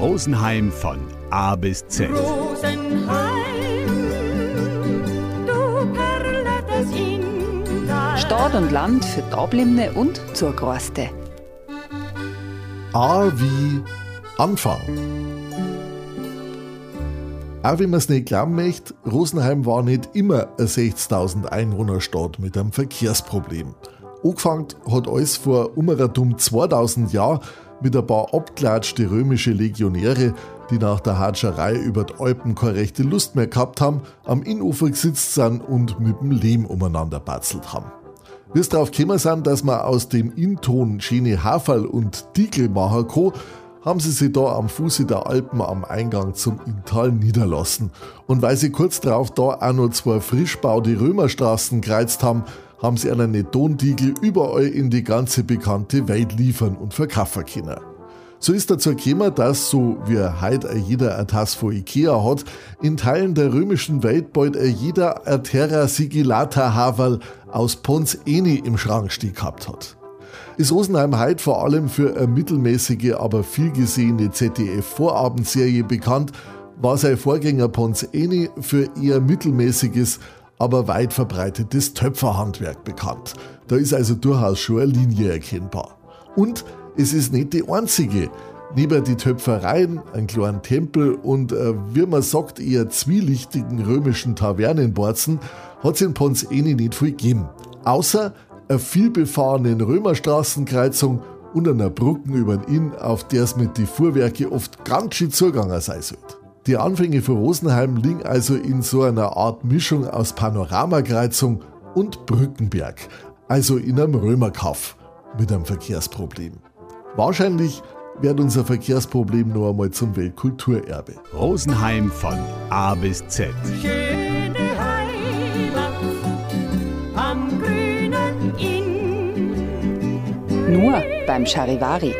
Rosenheim von A bis Z. Stadt und Land für Dablimne und Zurgroste. A wie Anfang. Auch wenn man es nicht glauben möchte, Rosenheim war nicht immer eine 60.000 Einwohnerstadt mit einem Verkehrsproblem. Angefangen hat alles vor um dumm 2000 Jahren mit ein paar abklatschte römische Legionäre, die nach der Hatscherei über die Alpen keine rechte Lust mehr gehabt haben, am Innufer gesitzt sind und mit dem Lehm umeinander batzelt haben. Wie es darauf gekommen sind, dass man aus dem Inton schöne Haferl und Diegel machen kann, haben sie sich da am Fuße der Alpen am Eingang zum Inntal niederlassen. Und weil sie kurz darauf da auch noch zwei frischbau die Römerstraßen gereizt haben, haben sie einen Tondiegel überall in die ganze bekannte Welt liefern und verkaufen können. So ist dazu gekommen, dass, so wie heute jeder ein Tass von Ikea hat, in Teilen der römischen Welt bald jeder ein Terra Sigillata Havel aus Pons Eni im Schrank stehen gehabt hat. Ist Rosenheim heute vor allem für eine mittelmäßige, aber viel gesehene ZDF-Vorabendserie bekannt, war sein Vorgänger Pons Eni für eher mittelmäßiges, aber weit verbreitetes Töpferhandwerk bekannt. Da ist also durchaus schon eine Linie erkennbar. Und es ist nicht die einzige. Neben die Töpfereien, einen kleinen Tempel und, äh, wie man sagt, eher zwielichtigen römischen Tavernenborzen hat es in Pons Eni nicht viel gegeben. Außer einer vielbefahrenen Römerstraßenkreuzung und einer Brücke über den Inn, auf der es mit den Fuhrwerke oft ganz schön zugegangen sein sollte. Die Anfänge von Rosenheim liegen also in so einer Art Mischung aus Panoramakreuzung und Brückenberg, also in einem Römerkaff mit einem Verkehrsproblem. Wahrscheinlich wird unser Verkehrsproblem noch einmal zum Weltkulturerbe. Rosenheim von A bis Z. Schöne Heimat am grünen Inn. Nur beim Charivari.